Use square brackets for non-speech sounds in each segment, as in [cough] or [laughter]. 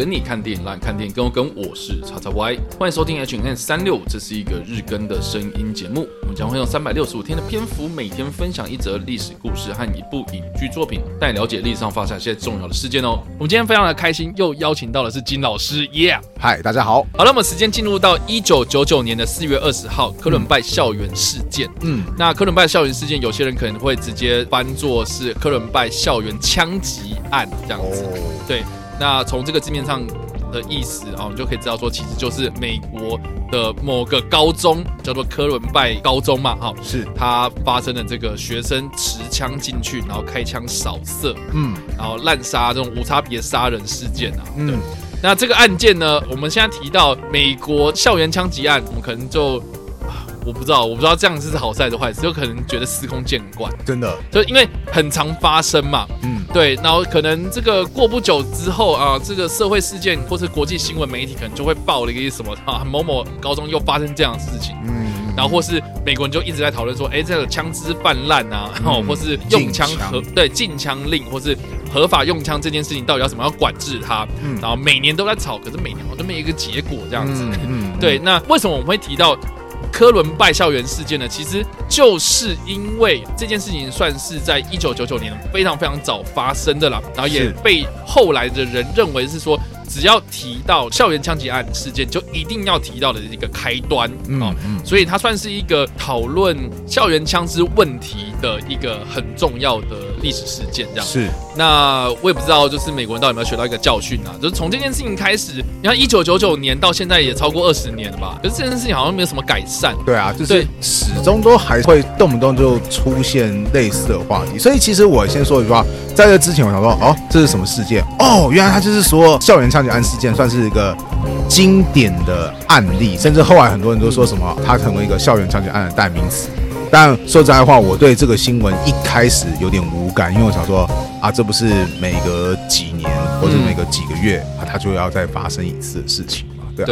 跟你看电影，让你看电影跟我跟。我是叉叉 Y，欢迎收听 H N 三六五，这是一个日更的声音节目。我们将会用三百六十五天的篇幅，每天分享一则历史故事和一部影剧作品，带你了解历史上发生一些重要的事件哦。我们今天非常的开心，又邀请到的是金老师，耶！嗨，大家好。好了，那么时间进入到一九九九年的四月二十号，科伦拜校园事件。嗯，那科伦拜校园事件，有些人可能会直接翻作是科伦拜校园枪击案这样子。哦、对。那从这个字面上的意思啊，我们就可以知道说，其实就是美国的某个高中叫做科伦拜高中嘛，哈，是。它发生的这个学生持枪进去，然后开枪扫射，嗯，然后滥杀这种无差别杀人事件啊，对。那这个案件呢，我们现在提到美国校园枪击案，我们可能就。我不知道，我不知道这样子是好事还是坏事，有可能觉得司空见惯，真的，就因为很常发生嘛，嗯，对，然后可能这个过不久之后啊，这个社会事件或是国际新闻媒体可能就会爆了一个什么啊，某某高中又发生这样的事情，嗯，然后或是美国人就一直在讨论说，哎，这个枪支泛滥啊，然后或是用枪和对禁枪令，或是合法用枪这件事情到底要怎么样管制它，嗯，然后每年都在吵，可是每年好像都没一个结果这样子，嗯，对，那为什么我们会提到？科伦拜校园事件呢，其实就是因为这件事情算是在一九九九年非常非常早发生的啦，然后也被后来的人认为是说，只要提到校园枪击案事件，就一定要提到的一个开端啊，所以它算是一个讨论校园枪支问题的一个很重要的历史事件，这样是。那我也不知道，就是美国人到底有没有学到一个教训啊？就是从这件事情开始，你看一九九九年到现在也超过二十年了吧？可是这件事情好像没有什么改善。对啊，就是始终都还会动不动就出现类似的话题。所以其实我先说一句话，在这之前我想说，哦，这是什么事件？哦，原来他就是说校园枪击案事件算是一个经典的案例，甚至后来很多人都说什么，它成为一个校园枪击案的代名词。但说实在话，我对这个新闻一开始有点无感，因为我想说啊，这不是每隔几年或者每隔几个月啊，它就要再发生一次的事情嘛？对啊。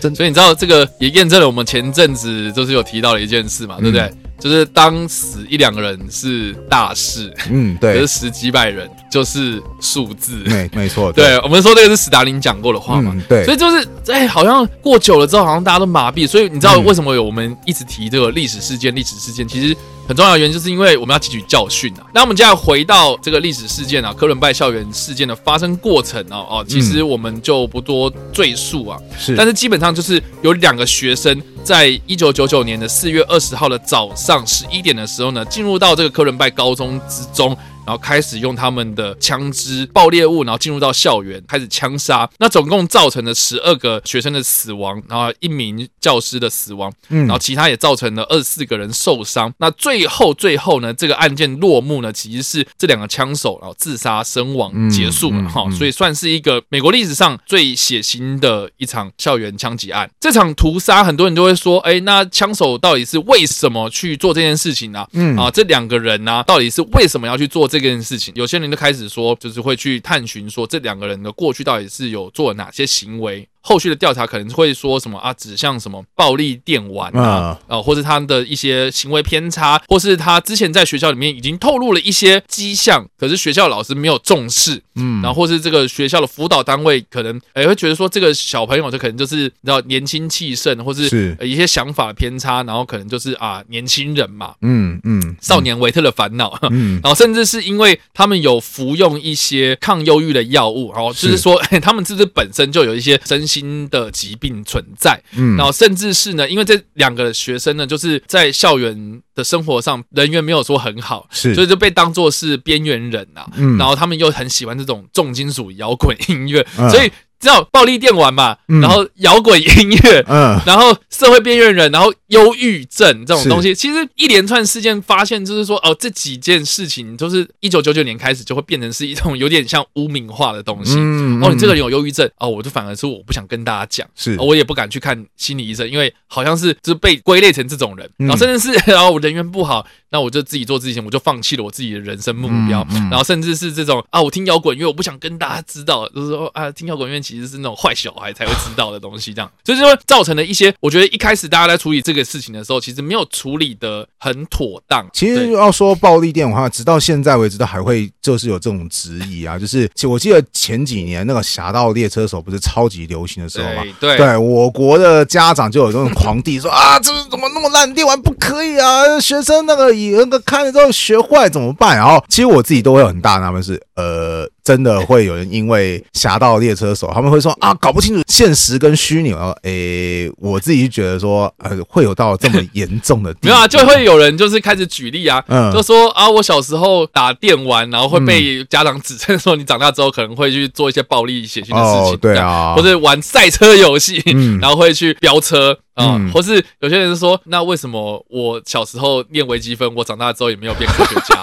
对，所以你知道这个也验证了我们前阵子就是有提到的一件事嘛，对不对？嗯就是当死一两个人是大事，嗯，对，可是十几百人就是数字，没没错，[laughs] 对，对我们说这个是史达林讲过的话嘛，嗯、对，所以就是哎，好像过久了之后，好像大家都麻痹，所以你知道为什么有我们一直提这个历史事件？历史事件其实。很重要的原因就是因为我们要汲取教训啊。那我们接下来回到这个历史事件啊，科伦拜校园事件的发生过程哦哦，其实我们就不多赘述啊。是，但是基本上就是有两个学生在一九九九年的四月二十号的早上十一点的时候呢，进入到这个科伦拜高中之中。然后开始用他们的枪支爆裂物，然后进入到校园开始枪杀。那总共造成了十二个学生的死亡，然后一名教师的死亡，嗯，然后其他也造成了二十四个人受伤。那最后最后呢，这个案件落幕呢，其实是这两个枪手然后自杀身亡结束了哈，所以算是一个美国历史上最血腥的一场校园枪击案。这场屠杀，很多人都会说，哎，那枪手到底是为什么去做这件事情呢？嗯啊，这两个人呢，到底是为什么要去做这？这件事情，有些人就开始说，就是会去探寻说，这两个人的过去到底是有做哪些行为。后续的调查可能会说什么啊？指向什么暴力电玩啊？啊，或是他的一些行为偏差，或是他之前在学校里面已经透露了一些迹象，可是学校老师没有重视，嗯，然后或是这个学校的辅导单位可能哎会觉得说这个小朋友就可能就是你知道年轻气盛，或是一些想法偏差，然后可能就是啊年轻人嘛，嗯嗯，少年维特的烦恼，嗯，然后甚至是因为他们有服用一些抗忧郁的药物，然后就是说 [laughs] 他们是不是本身就有一些身心。新的疾病存在，嗯，然后甚至是呢，因为这两个学生呢，就是在校园的生活上人缘没有说很好，是，所以就被当作是边缘人呐，嗯，然后他们又很喜欢这种重金属摇滚音乐，嗯，所以。知道暴力电玩嘛？然后摇滚音乐，嗯，然后社会边缘人，然后忧郁症这种东西，其实一连串事件发现，就是说哦，这几件事情都是一九九九年开始就会变成是一种有点像污名化的东西。哦，你这个人有忧郁症哦，我就反而是我不想跟大家讲，是，我也不敢去看心理医生，因为好像是就是被归类成这种人，然后甚至是 [laughs] 然后我人缘不好，那我就自己做自己，我就放弃了我自己的人生目标，然后甚至是这种啊，我听摇滚乐，我不想跟大家知道，就是说啊，听摇滚乐。其实是那种坏小孩才会知道的东西，这样，[laughs] 所以就会造成了一些，我觉得一开始大家在处理这个事情的时候，其实没有处理的很妥当。其实要说暴力电话，直到现在为止都还会就是有这种质疑啊，[laughs] 就是我记得前几年那个《侠盗猎车手》不是超级流行的时候嘛，对，对，我国的家长就有这种狂地说啊，这是怎么那么烂电玩不可以啊，学生那个以那个看了之后学坏怎么办？然后其实我自己都会有很大的纳闷是呃。真的会有人因为《侠盗猎车手》，他们会说啊，搞不清楚现实跟虚拟。然后，诶，我自己觉得说，呃，会有到这么严重的地步。没有啊，就会有人就是开始举例啊，嗯，就说啊，我小时候打电玩，然后会被家长指称说，你长大之后可能会去做一些暴力血腥的事情，哦、对啊，或者玩赛车游戏，嗯、[laughs] 然后会去飙车啊，嗯、或是有些人说，那为什么我小时候念微积分，我长大之后也没有变科学家？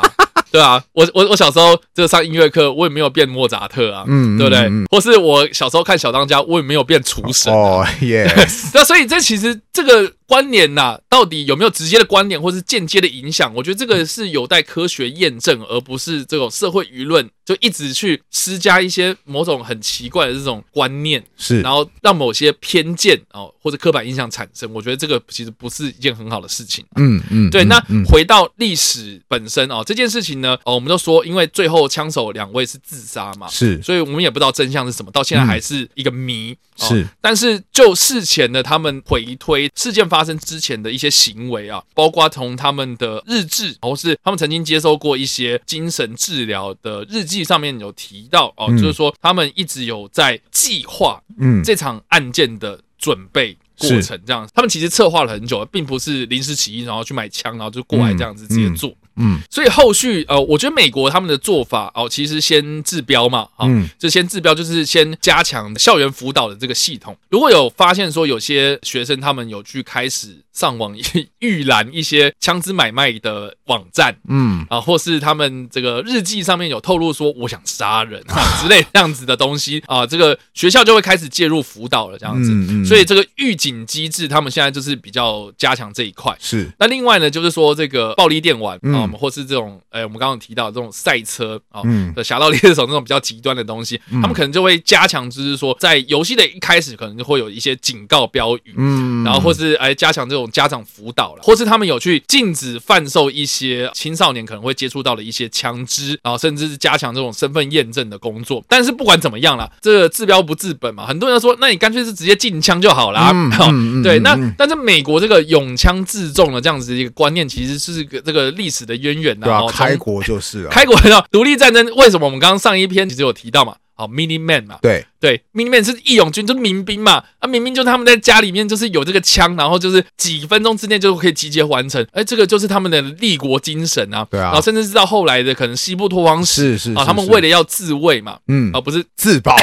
对啊，我我我小时候就上音乐课，我也没有变莫扎特啊，嗯，对不对？或是我小时候看小当家，我也没有变厨神、啊。哦耶！那所以这其实这个。关联呐、啊，到底有没有直接的关联，或是间接的影响？我觉得这个是有待科学验证，而不是这种社会舆论就一直去施加一些某种很奇怪的这种观念，是，然后让某些偏见哦或者刻板印象产生。我觉得这个其实不是一件很好的事情、啊嗯。嗯嗯，对。那回到历史本身哦，这件事情呢，哦，我们都说，因为最后枪手两位是自杀嘛，是，所以我们也不知道真相是什么，到现在还是一个谜。嗯哦、是，但是就事前的他们回推事件发生之前的一些行为啊，包括从他们的日志，或是他们曾经接受过一些精神治疗的日记上面有提到哦，嗯、就是说他们一直有在计划嗯。这场案件的准备过程，这样，他们其实策划了很久，并不是临时起意然后去买枪，然后就过来这样子直接做。嗯嗯嗯，所以后续呃，我觉得美国他们的做法哦，其实先治标嘛，啊，嗯，就先治标，就是先加强校园辅导的这个系统。如果有发现说有些学生他们有去开始上网 [laughs] 预览一些枪支买卖的网站，嗯啊，或是他们这个日记上面有透露说我想杀人啊之类这样子的东西啊，这个学校就会开始介入辅导了，这样子。嗯嗯，所以这个预警机制，他们现在就是比较加强这一块。是。那另外呢，就是说这个暴力电玩啊。或是这种，哎，我们刚刚提到这种赛车啊，的侠盗猎手那种比较极端的东西，他们可能就会加强，就是说在游戏的一开始，可能就会有一些警告标语，嗯，然后或是哎加强这种家长辅导了，或是他们有去禁止贩售一些青少年可能会接触到的一些枪支，然后甚至是加强这种身份验证的工作。但是不管怎么样啦，这个治标不治本嘛，很多人说，那你干脆是直接禁枪就好啦。[laughs] 对，那但是美国这个永枪自重的这样子的一个观念，其实是个这个历史的。渊源啊，开国就是啊，开国的独立战争，为什么我们刚刚上一篇其实有提到嘛？好，Minutemen 嘛，对。对，Minutemen 是义勇军，就是民兵嘛，啊，民兵就是他们在家里面就是有这个枪，然后就是几分钟之内就可以集结完成，哎，这个就是他们的立国精神啊，对啊，然后甚至是到后来的可能西部拓荒史，是是啊，他们为了要自卫嘛，嗯，而不是自保，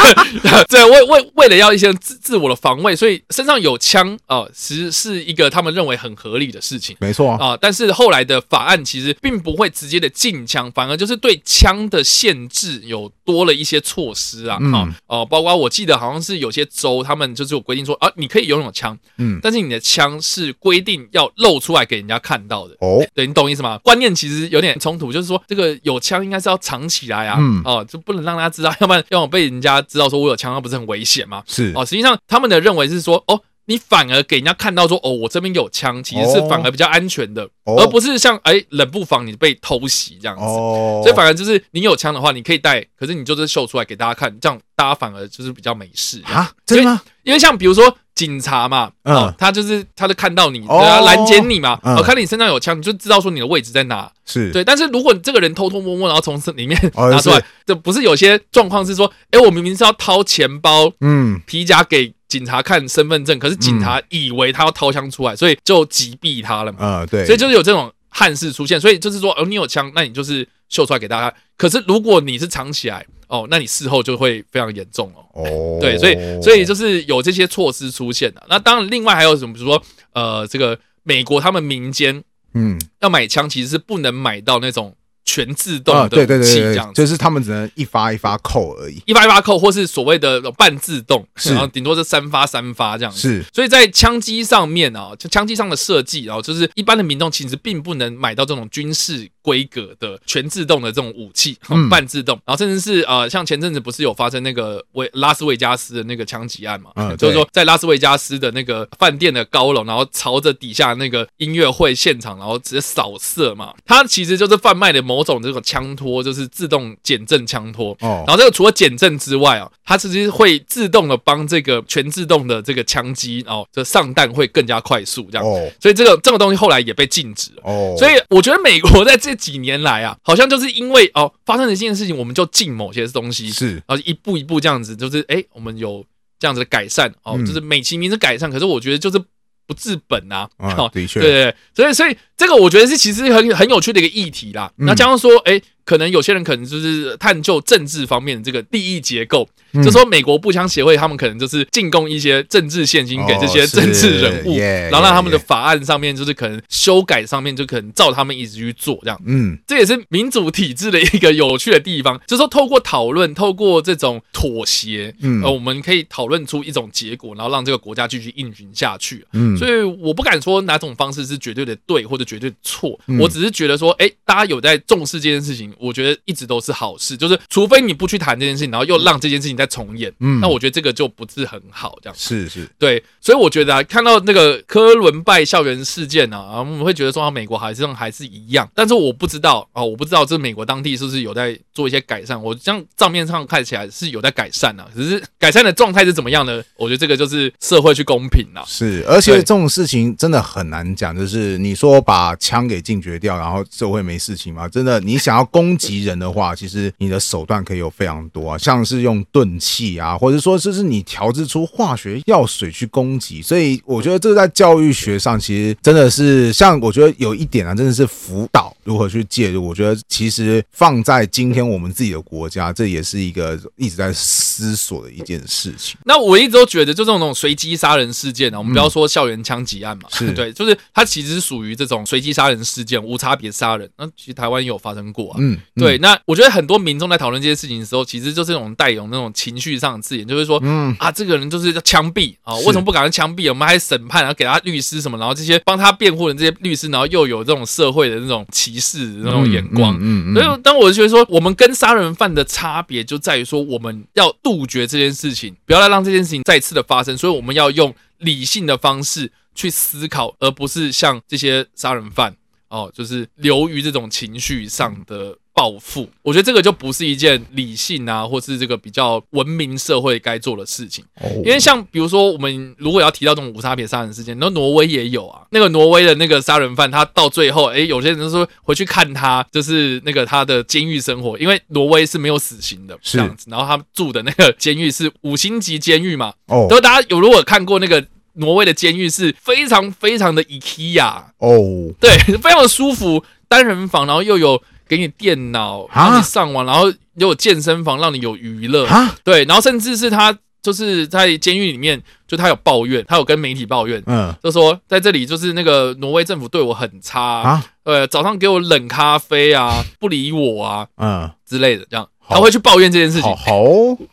[laughs] 对，为为为了要一些自自我的防卫，所以身上有枪啊，其实是一个他们认为很合理的事情，没错啊，但是后来的法案其实并不会直接的禁枪，反而就是对枪的限制有多了一些措施啊，啊哦，包括我记得好像是有些州他们就是有规定说啊，你可以拥有枪，嗯，但是你的枪是规定要露出来给人家看到的哦，对，你懂意思吗？观念其实有点冲突，就是说这个有枪应该是要藏起来啊，嗯，哦，就不能让大家知道，[laughs] 要不然要被人家知道说我有枪，那不是很危险吗？是哦，实际上他们的认为是说哦。你反而给人家看到说，哦，我这边有枪，其实是反而比较安全的，而不是像哎冷不防你被偷袭这样子。哦所以反而就是你有枪的话，你可以带，可是你就是秀出来给大家看，这样大家反而就是比较没事啊？真的吗？因为像比如说警察嘛，嗯，他就是他就看到你，对啊，拦截你嘛，我看你身上有枪，你就知道说你的位置在哪。是对，但是如果你这个人偷偷摸摸，然后从里面拿出来，这不是有些状况是说，哎，我明明是要掏钱包，嗯，皮夹给。警察看身份证，可是警察以为他要掏枪出来，所以就击毙他了嘛。啊，对，所以就是有这种憾事出现。所以就是说，哦，你有枪，那你就是秀出来给大家。可是如果你是藏起来，哦，那你事后就会非常严重哦。哦，对，所以所以就是有这些措施出现的。那当然，另外还有什么？比如说，呃，这个美国他们民间，嗯，要买枪其实是不能买到那种。全自动的对对对对，这样就是他们只能一发一发扣而已，一发一发扣，或是所谓的半自动，是。然后顶多是三发三发这样子。是，所以在枪机上面啊，就枪机上的设计，然后就是一般的民众其实并不能买到这种军事规格的全自动的这种武器，嗯、半自动，然后甚至是呃，像前阵子不是有发生那个维拉斯维加斯的那个枪击案嘛，嗯、就是说在拉斯维加斯的那个饭店的高楼，然后朝着底下那个音乐会现场，然后直接扫射嘛，它其实就是贩卖的某种这种枪托，就是自动减震枪托。哦，然后这个除了减震之外啊，它其实会自动的帮这个全自动的这个枪机哦，这上弹会更加快速这样。哦，所以这个这个东西后来也被禁止了。哦，所以我觉得美国在这几年来啊，好像就是因为哦发生了一件事情，我们就禁某些东西，是，然后一步一步这样子，就是哎，我们有这样子的改善哦，嗯、就是美其名是改善，可是我觉得就是不治本啊。啊、哦，的确，对对，所以所以这个我觉得是其实很很有趣的一个议题啦。嗯、那加上说，哎。可能有些人可能就是探究政治方面的这个利益结构，嗯、就说美国步枪协会他们可能就是进贡一些政治现金给这些 [laughs] 政治人物，哦然后让他们的法案上面就是可能修改上面就可能照他们一直去做这样。嗯，这也是民主体制的一个有趣的地方，就是说透过讨论，透过这种妥协，嗯，呃，我们可以讨论出一种结果，然后让这个国家继续运行下去。嗯，所以我不敢说哪种方式是绝对的对或者绝对错，嗯、我只是觉得说，哎，大家有在重视这件事情。我觉得一直都是好事，就是除非你不去谈这件事情，然后又让这件事情再重演，嗯，那我觉得这个就不是很好，这样是是，对，所以我觉得啊，看到那个科伦拜校园事件啊，我们会觉得说，啊，美国还是还是一样，但是我不知道啊，我不知道这美国当地是不是有在做一些改善，我这样账面上看起来是有在改善啊，只是改善的状态是怎么样呢？我觉得这个就是社会去公平啊，是，而且这种事情真的很难讲，就是你说把枪给禁绝掉，然后社会没事情吗？真的，你想要攻击人。的话，其实你的手段可以有非常多啊，像是用钝器啊，或者说这是你调制出化学药水去攻击。所以我觉得这个在教育学上，其实真的是像我觉得有一点啊，真的是辅导如何去介入。我觉得其实放在今天我们自己的国家，这也是一个一直在思索的一件事情。那我一直都觉得，就这种随机杀人事件呢，我们不要说校园枪击案嘛，是 [laughs] 对，就是它其实是属于这种随机杀人事件，无差别杀人。那其实台湾也有发生过啊，嗯，对。那我觉得很多民众在讨论这些事情的时候，其实就是那种带有那种情绪上的字眼，就是说，嗯啊，这个人就是要枪毙啊，为什么不赶快枪毙？我们还审判，然后给他律师什么，然后这些帮他辩护的这些律师，然后又有这种社会的那种歧视的那种眼光。嗯嗯。所以，当我就觉得说，我们跟杀人犯的差别就在于说，我们要杜绝这件事情，不要再让这件事情再次的发生。所以，我们要用理性的方式去思考，而不是像这些杀人犯哦，就是流于这种情绪上的。报复，我觉得这个就不是一件理性啊，或是这个比较文明社会该做的事情。因为像比如说，我们如果要提到这种无差别杀人事件，那挪威也有啊。那个挪威的那个杀人犯，他到最后，哎，有些人说回去看他，就是那个他的监狱生活，因为挪威是没有死刑的这样子。然后他住的那个监狱是五星级监狱嘛。哦。所以大家有如果看过那个挪威的监狱，是非常非常的 IKEA 哦，对，[laughs] 非常的舒服，单人房，然后又有。给你电脑，让你上网，然后又有健身房，让你有娱乐。啊对，然后甚至是他就是在监狱里面，就他有抱怨，他有跟媒体抱怨，嗯，就说在这里就是那个挪威政府对我很差，啊，呃，早上给我冷咖啡啊，[laughs] 不理我啊，嗯之类的，这样好他会去抱怨这件事情。好，好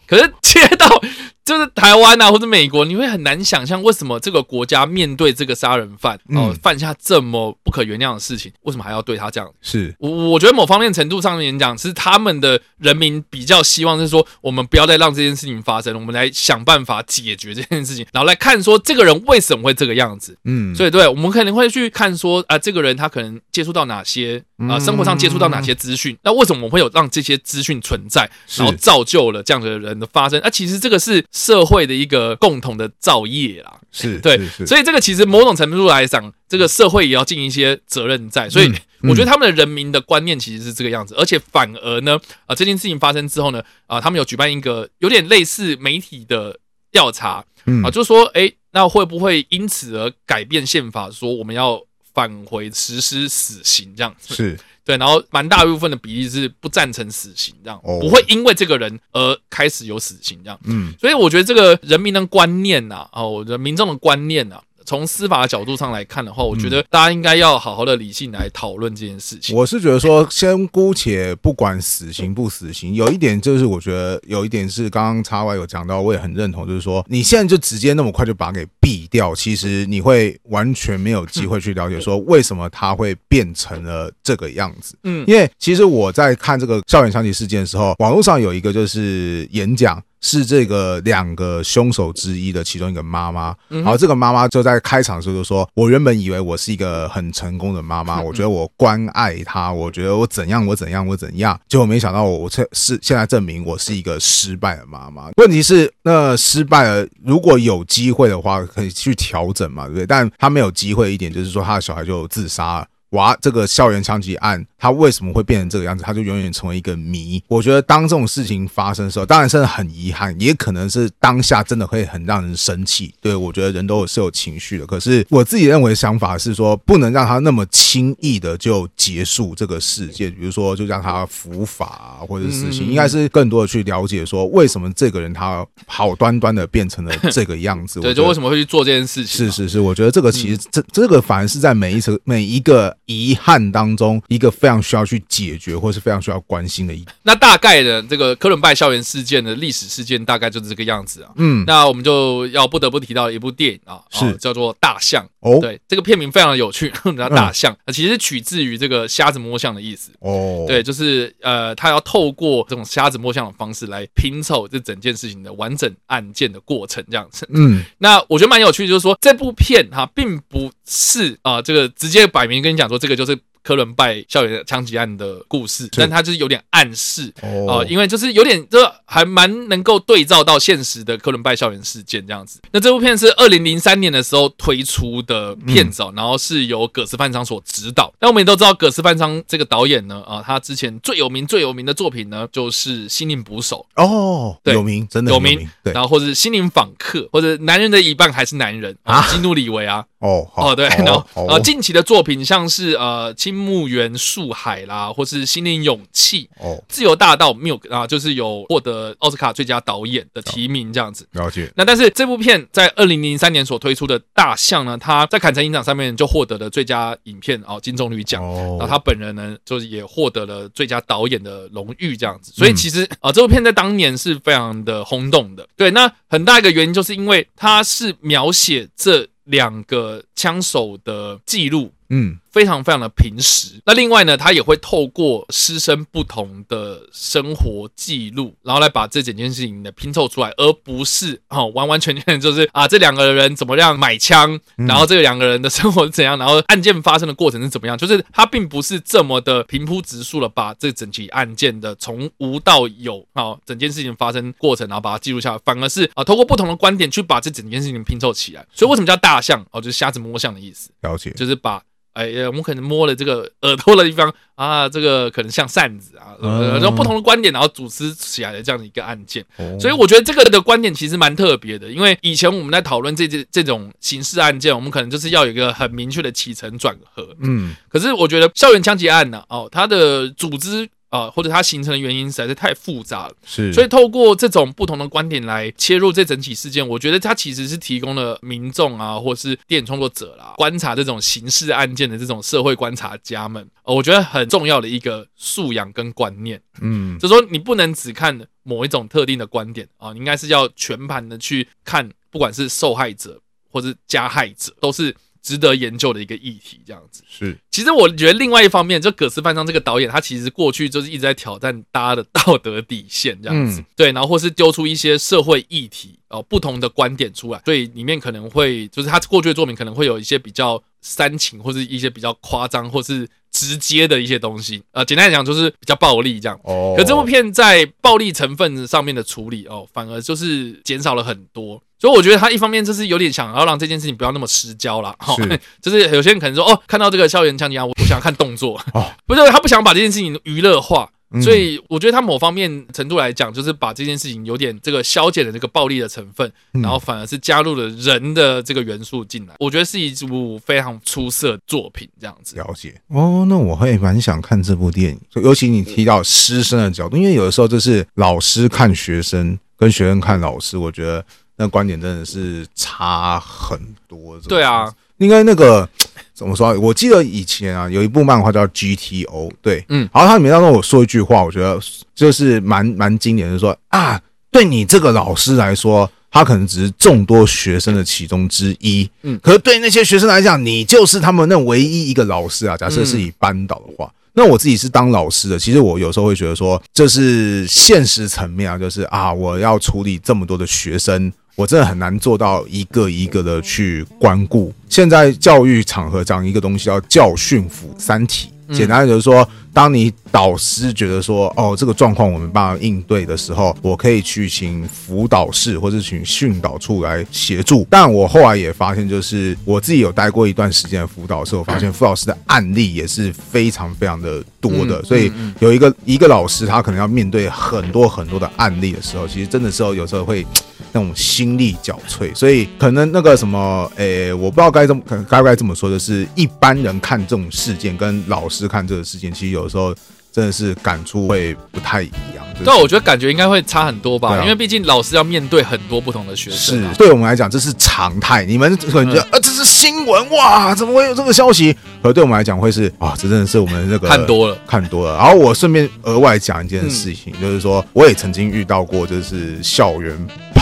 可是接到。就是台湾啊，或者美国，你会很难想象为什么这个国家面对这个杀人犯哦，犯下这么不可原谅的事情，为什么还要对他这样？是我我觉得某方面程度上面讲，是他们的人民比较希望是说，我们不要再让这件事情发生，我们来想办法解决这件事情，然后来看说这个人为什么会这个样子。嗯，所以对，我们可能会去看说啊，这个人他可能接触到哪些啊，生活上接触到哪些资讯，那为什么我们会有让这些资讯存在，然后造就了这样的人的发生？啊，其实这个是。社会的一个共同的造业啦，是对，所以这个其实某种程度来讲，这个社会也要尽一些责任在。所以我觉得他们的人民的观念其实是这个样子，而且反而呢，啊，这件事情发生之后呢，啊，他们有举办一个有点类似媒体的调查，啊，就是说，哎，那会不会因此而改变宪法，说我们要返回实施死刑这样子？是。对，然后蛮大一部分的比例是不赞成死刑，这样不会因为这个人而开始有死刑，这样。嗯，所以我觉得这个人民的观念呐，哦，人民众的观念呐，从司法的角度上来看的话，我觉得大家应该要好好的理性来讨论这件事情。我是觉得说，先姑且不管死刑不死刑，有一点就是我觉得有一点是刚刚叉 Y 有讲到，我也很认同，就是说你现在就直接那么快就把它给毙掉，其实你会完全没有机会去了解说为什么他会变成了这个样子。嗯，因为其实我在看这个校园枪击事件的时候，网络上有一个就是演讲。是这个两个凶手之一的其中一个妈妈，然后这个妈妈就在开场的时候就说：“我原本以为我是一个很成功的妈妈，[laughs] 我觉得我关爱她，我觉得我怎样我怎样我怎样，结果没想到我这是现在证明我是一个失败的妈妈。问题是，那失败了，如果有机会的话，可以去调整嘛，对不对？但他没有机会一点，就是说他的小孩就自杀了。哇，这个校园枪击案。”他为什么会变成这个样子？他就永远成为一个谜。我觉得当这种事情发生的时候，当然真的很遗憾，也可能是当下真的会很让人生气。对，我觉得人都是有情绪的。可是我自己认为的想法是说，不能让他那么轻易的就结束这个事件。比如说，就让他伏法啊，或者是死刑，应该是更多的去了解说，为什么这个人他好端端的变成了这个样子。对，就为什么会去做这件事情？是是是，我觉得这个其实这这个反而是在每一次每一个遗憾当中一个非常。需要去解决，或是非常需要关心的一。那大概的这个科伦拜校园事件的历史事件，大概就是这个样子啊。嗯，那我们就要不得不提到一部电影啊，是叫做《大象》。哦，对，这个片名非常的有趣，[laughs] 叫大象，其实取自于这个瞎子摸象的意思。哦，对，就是呃，他要透过这种瞎子摸象的方式来拼凑这整件事情的完整案件的过程，这样子。嗯，[laughs] 那我觉得蛮有趣的，就是说这部片哈，并不是啊，这个直接摆明跟你讲说，这个就是。科伦拜校园枪击案的故事，但他就是有点暗示哦、呃，因为就是有点，这还蛮能够对照到现实的科伦拜校园事件这样子。那这部片是二零零三年的时候推出的片子，然后是由葛斯范昌所执导。那我们也都知道，葛斯范昌这个导演呢，啊，他之前最有名、最有名的作品呢，就是《心灵捕手》哦，对，有名，真的有名。对，然后或者《心灵访客》，或者《男人的一半还是男人》啊，基努里维啊，哦哦，对，然后呃，近期的作品像是呃，青木原树海啦，或是心灵勇气哦，自由大道 Milk 啊，就是有获得奥斯卡最佳导演的提名这样子。了解。那但是这部片在二零零三年所推出的大象呢，它在坎城影展上面就获得了最佳影片哦金棕榈奖。哦。然后他本人呢，就是也获得了最佳导演的荣誉这样子。所以其实啊，这部片在当年是非常的轰动的。对，那很大一个原因就是因为它是描写这两个枪手的记录。嗯。非常非常的平实。那另外呢，他也会透过师生不同的生活记录，然后来把这整件事情的拼凑出来，而不是哦完完全全就是啊这两个人怎么样买枪，然后这两个人的生活是怎样，然后案件发生的过程是怎么样，就是他并不是这么的平铺直述的把这整起案件的从无到有啊整件事情发生过程，然后把它记录下来，反而是啊通过不同的观点去把这整件事情拼凑起来。所以为什么叫大象哦，就是瞎子摸象的意思。了解，就是把。哎呀，我们可能摸了这个耳朵的地方啊，这个可能像扇子啊，然后不同的观点，然后组织起来的这样的一个案件。所以我觉得这个的观点其实蛮特别的，因为以前我们在讨论这这这种刑事案件，我们可能就是要有一个很明确的起承转合。嗯，可是我觉得校园枪击案呢，哦，它的组织。啊，或者它形成的原因实在是太复杂了，是，所以透过这种不同的观点来切入这整起事件，我觉得它其实是提供了民众啊，或是电影创作者啦，观察这种刑事案件的这种社会观察家们，我觉得很重要的一个素养跟观念，嗯，[laughs] 就是说你不能只看某一种特定的观点啊，你应该是要全盘的去看，不管是受害者或是加害者，都是。值得研究的一个议题，这样子是。其实我觉得另外一方面，就葛斯范商这个导演，他其实过去就是一直在挑战大家的道德底线，这样子。对，然后或是丢出一些社会议题哦，不同的观点出来。所以里面可能会就是他过去的作品可能会有一些比较煽情，或是一些比较夸张，或是直接的一些东西。呃，简单来讲就是比较暴力这样。哦。可这部片在暴力成分上面的处理哦，反而就是减少了很多。所以我觉得他一方面就是有点想要让这件事情不要那么失焦啦，哦，[laughs] 就是有些人可能说哦，看到这个校园枪击案，我我想看动作，哦，[laughs] 不是他不想把这件事情娱乐化，所以我觉得他某方面程度来讲，就是把这件事情有点这个消减的这个暴力的成分，然后反而是加入了人的这个元素进来，我觉得是一部非常出色的作品，这样子。了解哦，那我会蛮想看这部电影，尤其你提到师生的角度，因为有的时候就是老师看学生，跟学生看老师，我觉得。那观点真的是差很多。对啊，应该那个怎么说？我记得以前啊，有一部漫画叫 GTO，对，嗯，然后它里面当中我说一句话，我觉得就是蛮蛮经典的，就是说啊，对你这个老师来说。他可能只是众多学生的其中之一，嗯，可是对那些学生来讲，你就是他们那唯一一个老师啊。假设是以班导的话，那我自己是当老师的，其实我有时候会觉得说，这是现实层面啊，就是啊，我要处理这么多的学生，我真的很难做到一个一个的去关顾。现在教育场合讲一个东西叫教训辅三体。简单的就是说，当你导师觉得说，哦，这个状况我没办法应对的时候，我可以去请辅导室或者请训导处来协助。但我后来也发现，就是我自己有待过一段时间的辅导室，我发现辅导室的案例也是非常非常的多的。所以有一个一个老师，他可能要面对很多很多的案例的时候，其实真的时候有时候会。那种心力交瘁，所以可能那个什么，诶、欸，我不知道该怎么，可能该不该这么说，就是一般人看这种事件，跟老师看这个事件，其实有时候真的是感触会不太一样。对，我觉得感觉应该会差很多吧，啊、因为毕竟老师要面对很多不同的学生、啊。是，对我们来讲这是常态。你们可能觉得，啊，这是新闻哇，怎么会有这个消息？可对我们来讲会是啊，这真的是我们那个看多了，看多了。然后我顺便额外讲一件事情，嗯、就是说我也曾经遇到过，就是校园。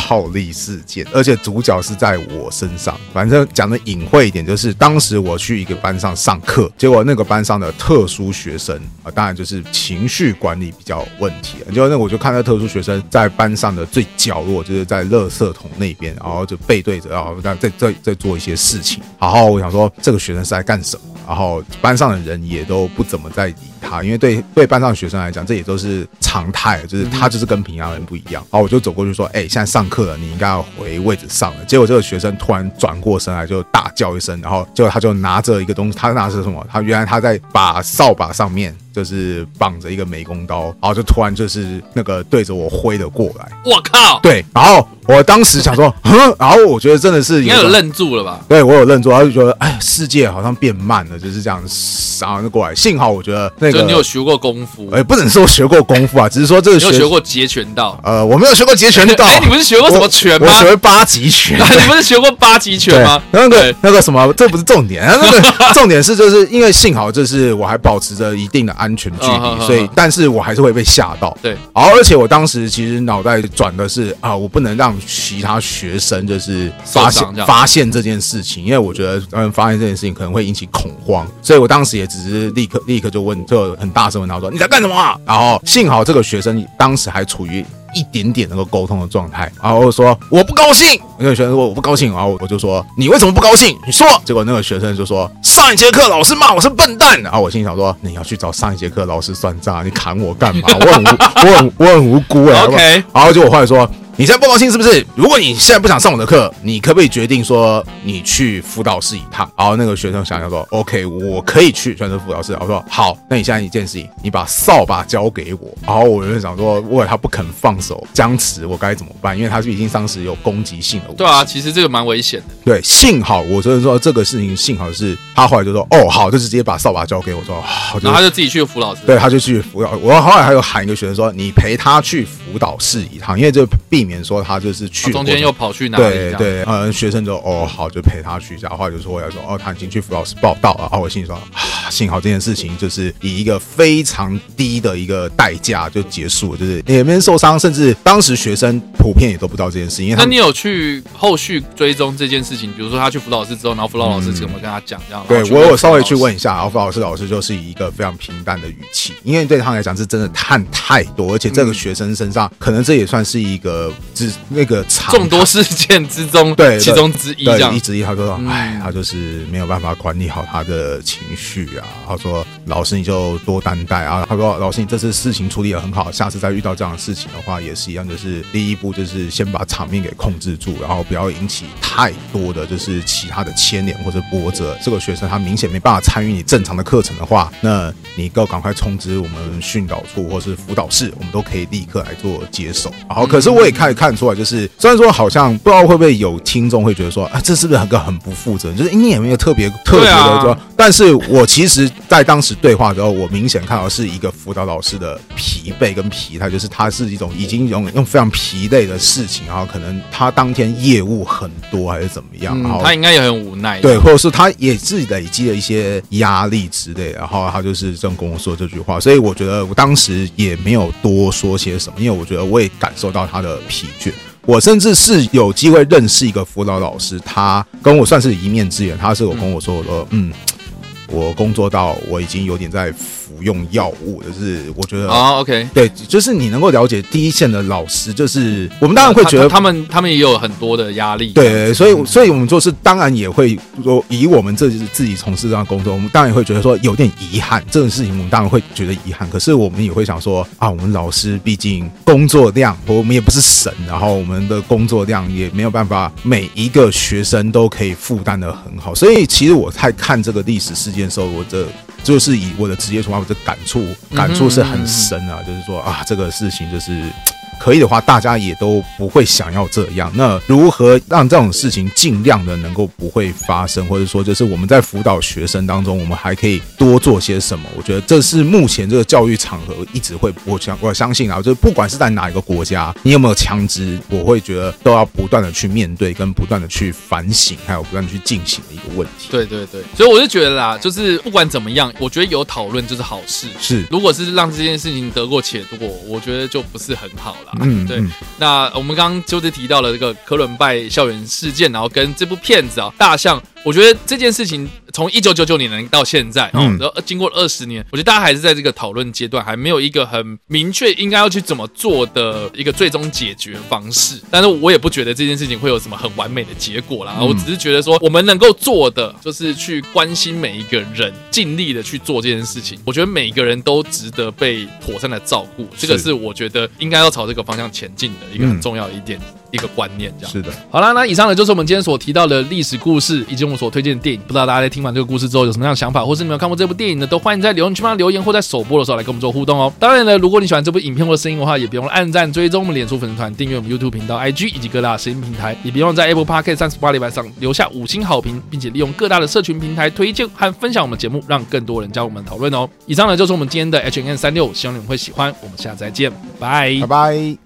暴力事件，而且主角是在我身上。反正讲的隐晦一点，就是当时我去一个班上上课，结果那个班上的特殊学生啊，当然就是情绪管理比较问题。结果那我就看到特殊学生在班上的最角落，就是在垃圾桶那边，然后就背对着，然后在在在做一些事情。好好，我想说这个学生是在干什么？然后班上的人也都不怎么？在理他，因为对对班上学生来讲，这也都是常态，就是他就是跟平常人不一样。然后我就走过去说：“哎，现在上课了，你应该要回位置上了。”结果这个学生突然转过身来，就大叫一声，然后结果他就拿着一个东西，他拿的是什么？他原来他在把扫把上面。就是绑着一个美工刀，然后就突然就是那个对着我挥了过来。我靠！对，然后我当时想说，[laughs] 哼，然后我觉得真的是应该有愣住了吧？对，我有愣住，然后就觉得，哎，世界好像变慢了，就是这样，然后就过来。幸好我觉得那个你有学过功夫，哎，不能说学过功夫啊，只是说这个学有学过截拳道。呃，我没有学过截拳道。[laughs] 哎，你不是学过什么拳吗？我学过八极拳。[laughs] 你不是学过八极拳吗？那个那个什么，这不是重点，那个 [laughs] 重点是就是因为幸好就是我还保持着一定的安全距离。所以，但是我还是会被吓到。对，然后而且我当时其实脑袋转的是啊，我不能让其他学生就是发现发现这件事情，因为我觉得嗯发现这件事情可能会引起恐慌，所以我当时也只是立刻立刻就问，就很大声问他说：“你在干什么啊？”然后幸好这个学生当时还处于。一点点能够沟通的状态，然后我说我不高兴，那个学生说我不高兴，然后我就说你为什么不高兴？你说。结果那个学生就说上一节课老师骂我是笨蛋，然后我心里想说你要去找上一节课老师算账，你砍我干嘛？我很无我很我很无辜哎。[laughs] OK，然后结果后来说。你现在不高兴是不是？如果你现在不想上我的课，你可不可以决定说你去辅导室一趟？然后那个学生想想说：“OK，我可以去选择辅导室。”我说：“好，那你现在一件事情，你把扫把交给我。”然后我就想说，如果他不肯放手，僵持，我该怎么办？因为他是已经当时有攻击性的。对啊，其实这个蛮危险的。对，幸好我就是说这个事情，幸好是他后来就说：“哦，好，就直接把扫把交给我。”说：“好。”然后他就自己去辅导室。对，他就去辅导。我后来还有喊一个学生说：“你陪他去辅导室一趟，因为就避免说他就是。”去中间又跑去哪里？对对，呃，学生就哦好，就陪他去一下。后来就说我要说哦，他已经去辅导室报道了。然后我心里说啊，幸好这件事情就是以一个非常低的一个代价就结束了，就是也没人受伤，甚至当时学生普遍也都不知道这件事情。因为那你有去后续追踪这件事情？比如说他去辅导室之后，然后辅导老师怎么跟他讲这样？对我有稍微去问一下，然后辅导室老师就是以一个非常平淡的语气，因为对他来讲是真的看太多，而且这个学生身上可能这也算是一个只那个众多。事件之中，对其中之一，这样一之一，他说：“哎，他就是没有办法管理好他的情绪啊。”他说：“老师你就多担待啊。”他说：“老师你这次事情处理得很好，下次再遇到这样的事情的话，也是一样，就是第一步就是先把场面给控制住，然后不要引起太多的就是其他的牵连或者波折。这个学生他明显没办法参与你正常的课程的话，那你够赶快通知我们训导处或是辅导室，我们都可以立刻来做接手。然后可是我也可以看出来，就是虽然说好像。不知道会不会有听众会觉得说啊，这是不是很个很不负责任？就是你也没有特别特别的说，但是我其其实，在当时对话的时候，我明显看到是一个辅导老师的疲惫跟疲态，就是他是一种已经用用非常疲累的事情，然后可能他当天业务很多还是怎么样，然后、嗯、他应该也很无奈，对，或者是他也自己累积了一些压力之类，然后他就是这样跟我说这句话，所以我觉得我当时也没有多说些什么，因为我觉得我也感受到他的疲倦。我甚至是有机会认识一个辅导老师，他跟我算是一面之缘。他是我跟我说我说，嗯，我工作到我已经有点在。服用药物就是，我觉得啊，OK，对，就是你能够了解第一线的老师，就是我们当然会觉得他们他们也有很多的压力，对，所以所以我们做事当然也会说，以我们自己自己从事这样的工作，我们当然也会觉得说有点遗憾，这种事情我们当然会觉得遗憾。可是我们也会想说啊，我们老师毕竟工作量，我们也不是神，然后我们的工作量也没有办法每一个学生都可以负担的很好。所以其实我在看这个历史事件的时候，我的。就是以我的职业出发，我的感触感触是很深啊，就是说啊，这个事情就是。可以的话，大家也都不会想要这样。那如何让这种事情尽量的能够不会发生，或者说就是我们在辅导学生当中，我们还可以多做些什么？我觉得这是目前这个教育场合一直会，我相我相信啊，就是不管是在哪一个国家，你有没有枪支，我会觉得都要不断的去面对，跟不断的去反省，还有不断的去进行的一个问题。对对对，所以我就觉得啦，就是不管怎么样，我觉得有讨论就是好事。是，如果是让这件事情得过且过，我觉得就不是很好了。嗯，对。那我们刚刚就是提到了这个科伦拜校园事件，然后跟这部片子啊，《大象》，我觉得这件事情。从一九九九年到现在，嗯，然后经过二十年，我觉得大家还是在这个讨论阶段，还没有一个很明确应该要去怎么做的一个最终解决方式。但是我也不觉得这件事情会有什么很完美的结果啦。我只是觉得说，我们能够做的就是去关心每一个人，尽力的去做这件事情。我觉得每一个人都值得被妥善的照顾，这个是我觉得应该要朝这个方向前进的一个很重要的一点。一个观念，这样是的。好啦，那以上呢就是我们今天所提到的历史故事，以及我们所推荐的电影。不知道大家在听完这个故事之后有什么样的想法，或是你们有看过这部电影呢？都欢迎在留言区帮留言，或在首播的时候来跟我们做互动哦。当然呢，如果你喜欢这部影片或者声音的话，也别忘了按赞、追踪我们脸书粉丝团、订阅我们 YouTube 频道、IG 以及各大声音平台。也别忘了在 Apple Podcast 三十八礼拜上留下五星好评，并且利用各大的社群平台推荐和分享我们节目，让更多人加入我们讨论哦。以上呢就是我们今天的 H&M 365，希望你们会喜欢。我们下次再见，拜拜拜。